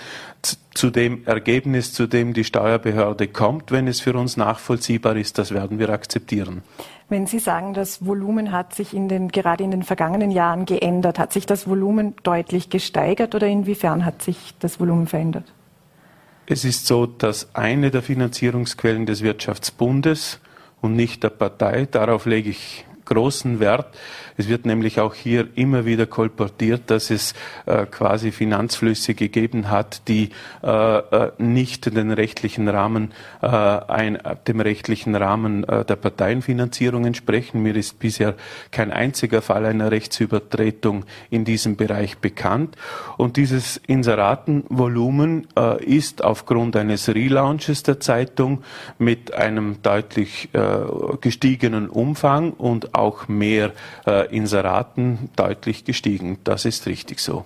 Zu dem Ergebnis, zu dem die Steuerbehörde kommt, wenn es für uns nachvollziehbar ist, das werden wir akzeptieren. Wenn Sie sagen, das Volumen hat sich in den, gerade in den vergangenen Jahren geändert, hat sich das Volumen deutlich gesteigert oder inwiefern hat sich das Volumen verändert? Es ist so, dass eine der Finanzierungsquellen des Wirtschaftsbundes und nicht der Partei, darauf lege ich großen Wert. Es wird nämlich auch hier immer wieder kolportiert, dass es äh, quasi Finanzflüsse gegeben hat, die äh, äh nicht den rechtlichen Rahmen, äh, ein, dem rechtlichen Rahmen äh, der Parteienfinanzierung entsprechen. Mir ist bisher kein einziger Fall einer Rechtsübertretung in diesem Bereich bekannt. Und dieses Inseratenvolumen äh, ist aufgrund eines Relaunches der Zeitung mit einem deutlich gestiegenen Umfang und auch mehr äh, Inseraten deutlich gestiegen. Das ist richtig so.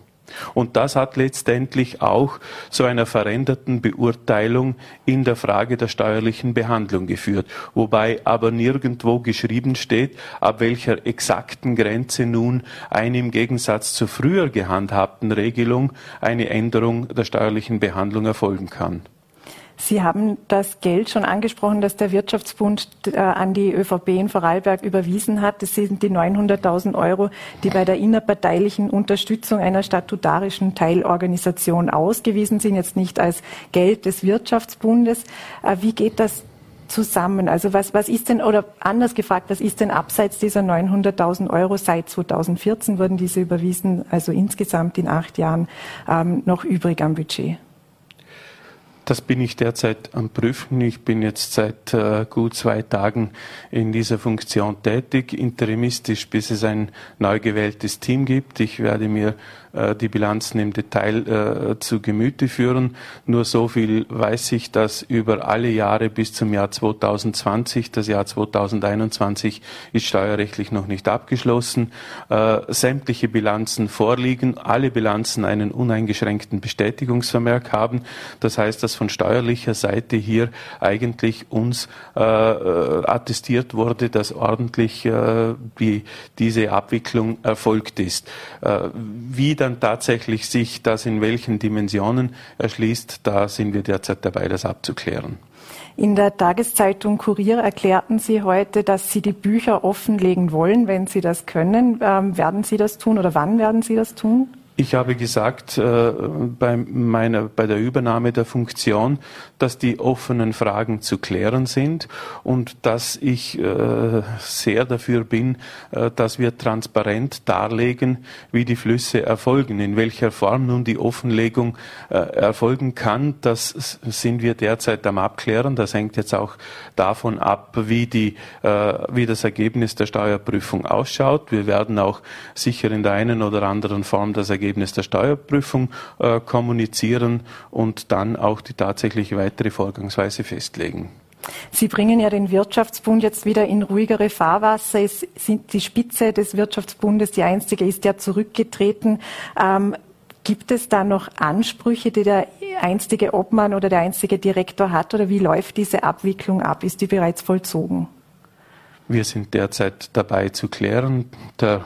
Und das hat letztendlich auch zu einer veränderten Beurteilung in der Frage der steuerlichen Behandlung geführt, wobei aber nirgendwo geschrieben steht, ab welcher exakten Grenze nun eine im Gegensatz zur früher gehandhabten Regelung eine Änderung der steuerlichen Behandlung erfolgen kann. Sie haben das Geld schon angesprochen, das der Wirtschaftsbund äh, an die ÖVP in Vorarlberg überwiesen hat. Das sind die 900.000 Euro, die bei der innerparteilichen Unterstützung einer statutarischen Teilorganisation ausgewiesen sind, jetzt nicht als Geld des Wirtschaftsbundes. Äh, wie geht das zusammen? Also was, was ist denn, oder anders gefragt, was ist denn abseits dieser 900.000 Euro seit 2014 wurden diese überwiesen, also insgesamt in acht Jahren ähm, noch übrig am Budget? Das bin ich derzeit am Prüfen. Ich bin jetzt seit äh, gut zwei Tagen in dieser Funktion tätig, interimistisch, bis es ein neu gewähltes Team gibt. Ich werde mir die Bilanzen im Detail äh, zu Gemüte führen. Nur so viel weiß ich, dass über alle Jahre bis zum Jahr 2020, das Jahr 2021 ist steuerrechtlich noch nicht abgeschlossen, äh, sämtliche Bilanzen vorliegen, alle Bilanzen einen uneingeschränkten Bestätigungsvermerk haben. Das heißt, dass von steuerlicher Seite hier eigentlich uns äh, attestiert wurde, dass ordentlich äh, die, diese Abwicklung erfolgt ist. Äh, wie dann tatsächlich sich das in welchen Dimensionen erschließt, da sind wir derzeit dabei, das abzuklären. In der Tageszeitung Kurier erklärten Sie heute, dass Sie die Bücher offenlegen wollen, wenn Sie das können. Ähm, werden Sie das tun oder wann werden Sie das tun? Ich habe gesagt äh, bei, meiner, bei der Übernahme der Funktion, dass die offenen Fragen zu klären sind und dass ich äh, sehr dafür bin, äh, dass wir transparent darlegen, wie die Flüsse erfolgen, in welcher Form nun die Offenlegung äh, erfolgen kann. Das sind wir derzeit am Abklären. Das hängt jetzt auch davon ab, wie, die, äh, wie das Ergebnis der Steuerprüfung ausschaut. Wir werden auch sicher in der einen oder anderen Form das Ergebnis Ergebnis der Steuerprüfung äh, kommunizieren und dann auch die tatsächliche weitere Vorgangsweise festlegen. Sie bringen ja den Wirtschaftsbund jetzt wieder in ruhigere Fahrwasser. Es sind die Spitze des Wirtschaftsbundes, die einstige ist ja zurückgetreten. Ähm, gibt es da noch Ansprüche, die der einstige Obmann oder der einstige Direktor hat? Oder wie läuft diese Abwicklung ab? Ist die bereits vollzogen? Wir sind derzeit dabei zu klären. Der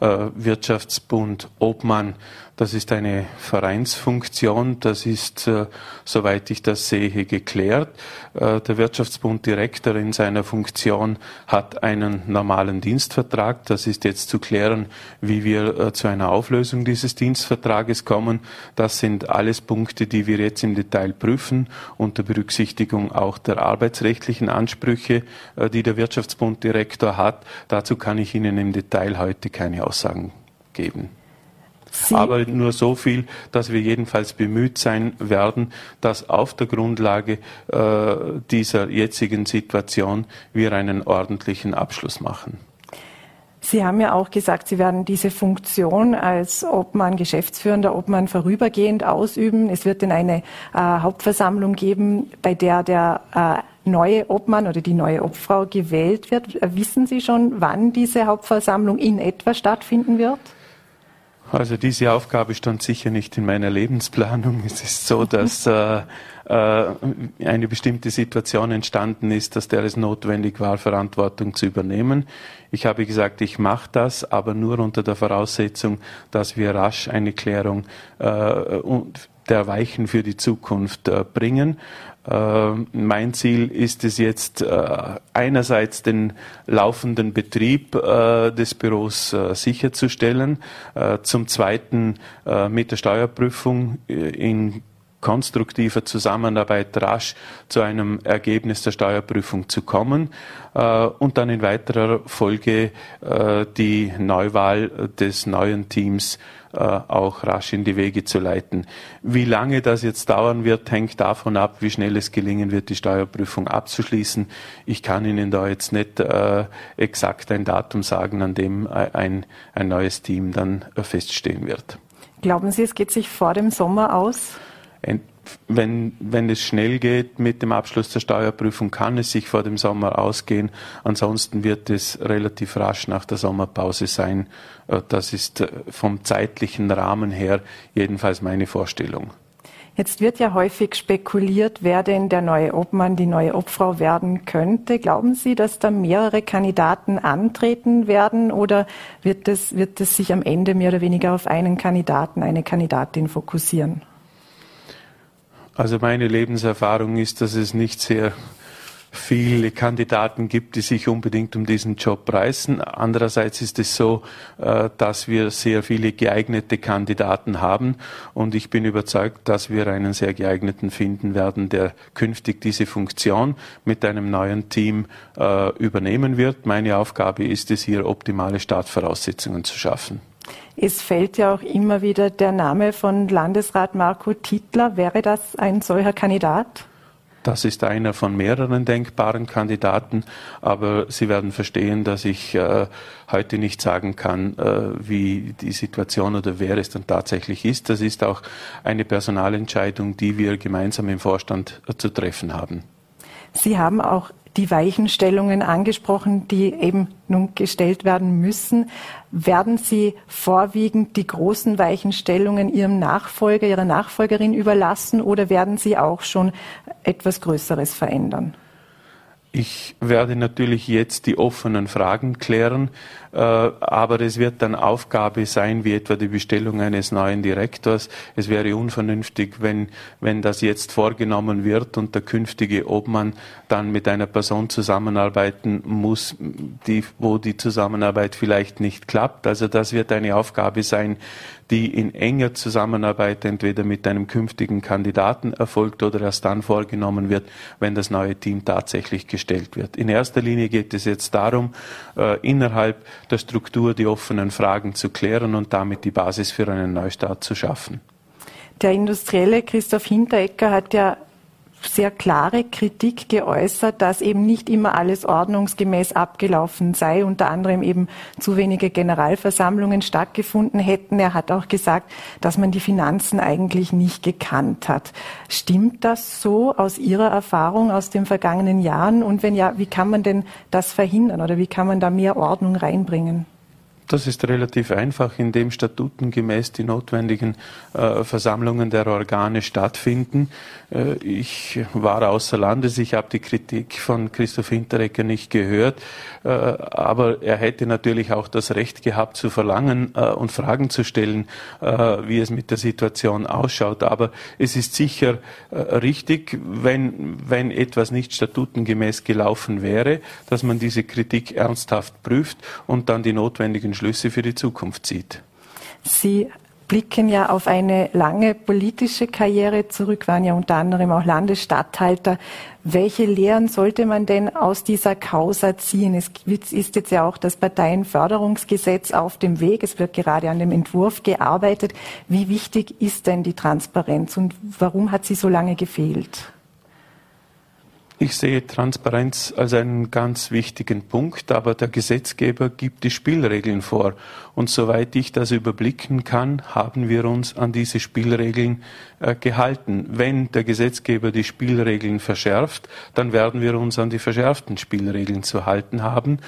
Wirtschaftsbund Obmann das ist eine Vereinsfunktion. Das ist, äh, soweit ich das sehe, geklärt. Äh, der Wirtschaftsbunddirektor in seiner Funktion hat einen normalen Dienstvertrag. Das ist jetzt zu klären, wie wir äh, zu einer Auflösung dieses Dienstvertrages kommen. Das sind alles Punkte, die wir jetzt im Detail prüfen, unter Berücksichtigung auch der arbeitsrechtlichen Ansprüche, die der Wirtschaftsbunddirektor hat. Dazu kann ich Ihnen im Detail heute keine Aussagen geben. Sie aber nur so viel, dass wir jedenfalls bemüht sein werden, dass auf der Grundlage äh, dieser jetzigen Situation wir einen ordentlichen Abschluss machen. Sie haben ja auch gesagt, Sie werden diese Funktion als Obmann, Geschäftsführender Obmann vorübergehend ausüben. Es wird denn eine äh, Hauptversammlung geben, bei der der äh, neue Obmann oder die neue Obfrau gewählt wird. Wissen Sie schon, wann diese Hauptversammlung in etwa stattfinden wird? Also diese Aufgabe stand sicher nicht in meiner Lebensplanung. Es ist so, dass äh, äh, eine bestimmte Situation entstanden ist, dass der es notwendig war, Verantwortung zu übernehmen. Ich habe gesagt, ich mache das, aber nur unter der Voraussetzung, dass wir rasch eine Klärung äh, der Weichen für die Zukunft äh, bringen. Äh, mein Ziel ist es jetzt äh, einerseits den laufenden Betrieb äh, des Büros sicherzustellen, zum Zweiten mit der Steuerprüfung in konstruktiver Zusammenarbeit rasch zu einem Ergebnis der Steuerprüfung zu kommen und dann in weiterer Folge die Neuwahl des neuen Teams äh, auch rasch in die Wege zu leiten. Wie lange das jetzt dauern wird, hängt davon ab, wie schnell es gelingen wird, die Steuerprüfung abzuschließen. Ich kann Ihnen da jetzt nicht äh, exakt ein Datum sagen, an dem ein, ein neues Team dann feststehen wird. Glauben Sie, es geht sich vor dem Sommer aus? Wenn, wenn es schnell geht mit dem Abschluss der Steuerprüfung, kann es sich vor dem Sommer ausgehen. Ansonsten wird es relativ rasch nach der Sommerpause sein. Äh, das ist äh, vom zeitlichen Rahmen her jedenfalls meine Vorstellung. Jetzt wird ja häufig spekuliert, wer denn der neue Obmann, die neue Obfrau werden könnte. Glauben Sie, dass da mehrere Kandidaten antreten werden oder wird es, wird es sich am Ende mehr oder weniger auf einen Kandidaten, eine Kandidatin fokussieren? Also meine Lebenserfahrung ist, dass es nicht sehr viele Kandidaten gibt, die sich unbedingt um diesen Job reißen. Andererseits ist es so, äh, dass wir sehr viele geeignete Kandidaten haben und ich bin überzeugt, dass wir einen sehr geeigneten finden werden, der künftig diese Funktion mit einem neuen Team äh, übernehmen wird. Meine Aufgabe ist es, hier optimale Startvoraussetzungen zu schaffen. Es fällt ja auch immer wieder der Name von Landesrat Marco Titler. Wäre das ein solcher Kandidat? Das ist einer von mehreren denkbaren Kandidaten, aber Sie werden verstehen, dass ich äh, heute nicht sagen kann, äh, wie die Situation oder wer es dann tatsächlich ist. Das ist auch eine Personalentscheidung, die wir gemeinsam im Vorstand äh, zu treffen haben. Sie haben auch die Weichenstellungen angesprochen, die eben nun gestellt werden müssen. Werden Sie vorwiegend die großen Weichenstellungen Ihrem Nachfolger, Ihrer Nachfolgerin überlassen oder werden Sie auch schon etwas Größeres verändern? Ich werde natürlich jetzt die offenen Fragen klären, äh, aber es wird dann Aufgabe sein, wie etwa die Bestellung eines neuen Direktors. Es wäre unvernünftig, wenn, wenn das jetzt vorgenommen wird und der künftige Obmann dann mit einer Person zusammenarbeiten muss, die, wo die Zusammenarbeit vielleicht nicht klappt. Also das wird eine Aufgabe sein, die in enger Zusammenarbeit entweder mit einem künftigen Kandidaten erfolgt oder erst dann vorgenommen wird, wenn das neue Team tatsächlich gestellt wird. In erster Linie geht es jetzt darum, äh, innerhalb der Struktur die offenen Fragen zu klären und damit die Basis für einen Neustart zu schaffen. Der Industrielle Christoph Hinteregger hat ja sehr klare Kritik geäußert, dass eben nicht immer alles ordnungsgemäß abgelaufen sei, unter anderem eben zu wenige Generalversammlungen stattgefunden hätten. Er hat auch gesagt, dass man die Finanzen eigentlich nicht gekannt hat. Stimmt das so aus Ihrer Erfahrung aus den vergangenen Jahren? Und wenn ja, wie kann man denn das verhindern oder wie kann man da mehr Ordnung reinbringen? Das ist relativ einfach, indem statutengemäß die notwendigen äh, Versammlungen der Organe stattfinden. Äh, ich war außer Landes, ich habe die Kritik von Christoph Hinteregger nicht gehört, äh, aber er hätte natürlich auch das Recht gehabt zu verlangen äh, und Fragen zu stellen, äh, wie es mit der Situation ausschaut. Aber es ist sicher äh, richtig, wenn, wenn etwas nicht statutengemäß gelaufen wäre, dass man diese Kritik ernsthaft prüft und dann die notwendigen Schlüsse für die Zukunft zieht. Sie blicken ja auf eine lange politische Karriere zurück, waren ja unter anderem auch Landesstatthalter. Welche Lehren sollte man denn aus dieser Causa ziehen? Es ist jetzt ja auch das Parteienförderungsgesetz auf dem Weg. Es wird gerade an dem Entwurf gearbeitet. Wie wichtig ist denn die Transparenz und warum hat sie so lange gefehlt? Ich sehe Transparenz als einen ganz wichtigen Punkt, aber der Gesetzgeber gibt die Spielregeln vor. Und soweit ich das überblicken kann, haben wir uns an diese Spielregeln äh, gehalten. Wenn der Gesetzgeber die Spielregeln verschärft, dann werden wir uns an die verschärften Spielregeln zu halten haben.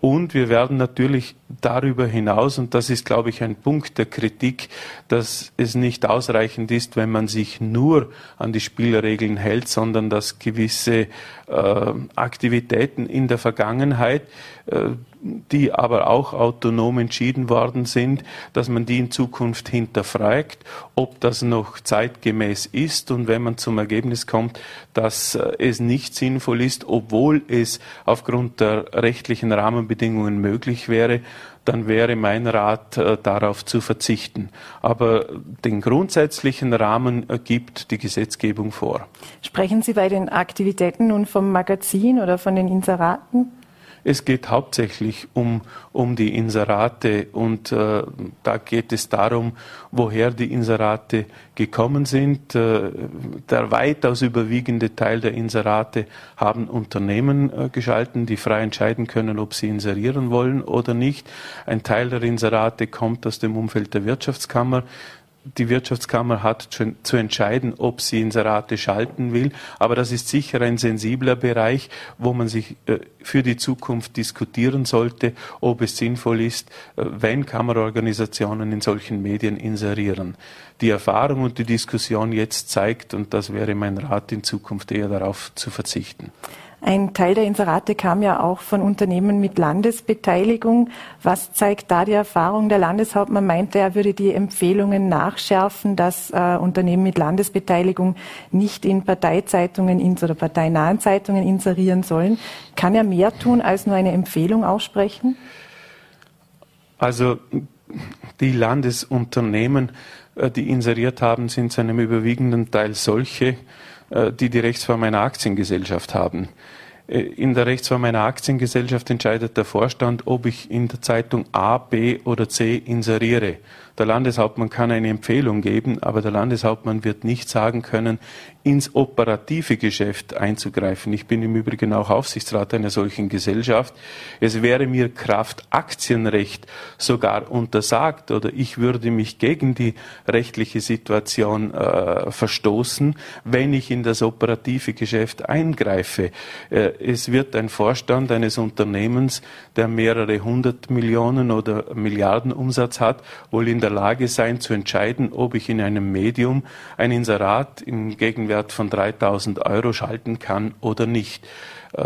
Und wir werden natürlich darüber hinaus, und das ist, glaube ich, ein Punkt der Kritik, dass es nicht ausreichend ist, wenn man sich nur an die Spielregeln hält, sondern dass gewisse äh, Aktivitäten in der Vergangenheit, äh, die aber auch autonom entschieden worden sind, dass man die in Zukunft hinterfragt, ob das noch zeitgemäß ist und wenn man zum Ergebnis kommt, dass äh, es nicht sinnvoll ist, obwohl es aufgrund der rechtlichen Rahmenbedingungen möglich wäre, dann wäre mein Rat, äh, darauf zu verzichten. Aber den grundsätzlichen Rahmen gibt die Gesetzgebung vor. Sprechen Sie bei den Aktivitäten nun vom Magazin oder von den Inseraten? Es geht hauptsächlich um, um die Inserate und äh, da geht es darum, woher die Inserate gekommen sind. Äh, der weitaus überwiegende Teil der Inserate haben Unternehmen äh, geschalten, die frei entscheiden können, ob sie inserieren wollen oder nicht. Ein Teil der Inserate kommt aus dem Umfeld der Wirtschaftskammer die Wirtschaftskammer hat zu entscheiden, ob sie Inserate schalten will. Aber das ist sicher ein sensibler Bereich, wo man sich äh, für die Zukunft diskutieren sollte, ob es sinnvoll ist, äh, wenn Kammerorganisationen in solchen Medien inserieren. Die Erfahrung und die Diskussion jetzt zeigt, und das wäre mein Rat in Zukunft eher darauf zu verzichten. Ein Teil der Inserate kam ja auch von Unternehmen mit Landesbeteiligung. Was zeigt da die Erfahrung? Der Landeshauptmann meinte, er würde die Empfehlungen nachschärfen, dass äh, Unternehmen mit Landesbeteiligung nicht in Parteizeitungen oder parteinahen Zeitungen inserieren sollen. Kann er mehr tun, als nur eine Empfehlung aussprechen? Also die Landesunternehmen, äh, die inseriert haben, sind zu einem überwiegenden Teil solche, die die Rechtsform einer Aktiengesellschaft haben. Äh, in der Rechtsform einer Aktiengesellschaft entscheidet der Vorstand, ob ich in der Zeitung A, B oder C inseriere. Der Landeshauptmann kann eine Empfehlung geben, aber der Landeshauptmann wird nicht sagen können, ins operative Geschäft einzugreifen. Ich bin im Übrigen auch Aufsichtsrat einer solchen Gesellschaft. Es wäre mir Kraft Aktienrecht sogar untersagt oder ich würde mich gegen die rechtliche Situation äh, verstoßen, wenn ich in das operative Geschäft eingreife. Äh, es wird ein Vorstand eines Unternehmens, der mehrere hundert Millionen oder Milliarden Umsatz hat, wohl in der der Lage sein zu entscheiden, ob ich in einem Medium ein Inserat im Gegenwert von 3000 Euro schalten kann oder nicht. Äh,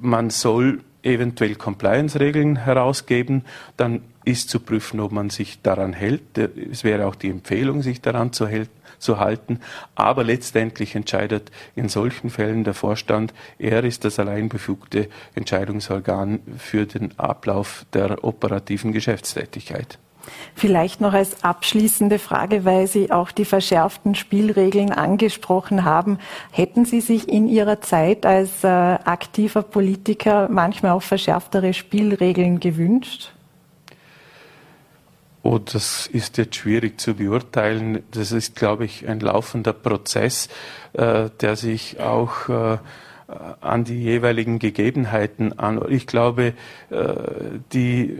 man soll eventuell Compliance-Regeln herausgeben, dann ist zu prüfen, ob man sich daran hält. Es wäre auch die Empfehlung, sich daran zu, zu, halten. Aber letztendlich entscheidet in solchen Fällen der Vorstand, er ist das allein befugte Entscheidungsorgan für den Ablauf der operativen Geschäftstätigkeit. Vielleicht noch als abschließende Frage, weil Sie auch die verschärften Spielregeln angesprochen haben. Hätten Sie sich in Ihrer Zeit als äh, aktiver Politiker manchmal auch verschärftere Spielregeln gewünscht? Oh, das ist jetzt schwierig zu beurteilen. Das ist, glaube ich, ein laufender Prozess, äh, der sich auch äh, an die jeweiligen Gegebenheiten an. Ich glaube, äh, die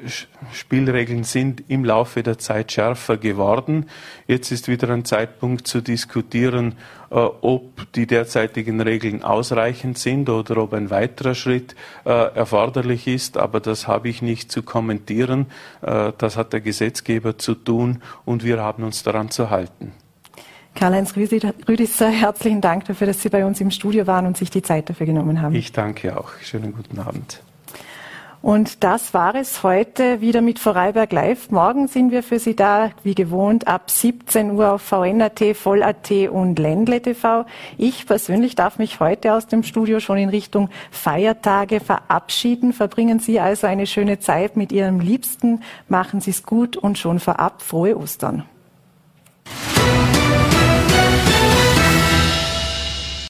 Spielregeln sind im Laufe der Zeit schärfer geworden. Jetzt ist wieder ein Zeitpunkt zu diskutieren, äh, ob die derzeitigen Regeln ausreichend sind oder ob ein weiterer Schritt erforderlich ist. Aber das habe ich nicht zu kommentieren. Das hat der Gesetzgeber zu tun und wir haben uns daran zu halten. Karl-Heinz Rüdisser, herzlichen Dank dafür, dass Sie bei uns im Studio waren und sich die Zeit dafür genommen haben. Ich danke auch. Schönen guten Abend. Und das war es heute wieder mit Vorarlberg Live. Morgen sind wir für Sie da, wie gewohnt, ab 17 Uhr auf VNAT, Voll.at und Ländle TV. Ich persönlich darf mich heute aus dem Studio schon in Richtung Feiertage verabschieden. Verbringen Sie also eine schöne Zeit mit Ihrem Liebsten. Machen Sie es gut und schon vorab frohe Ostern.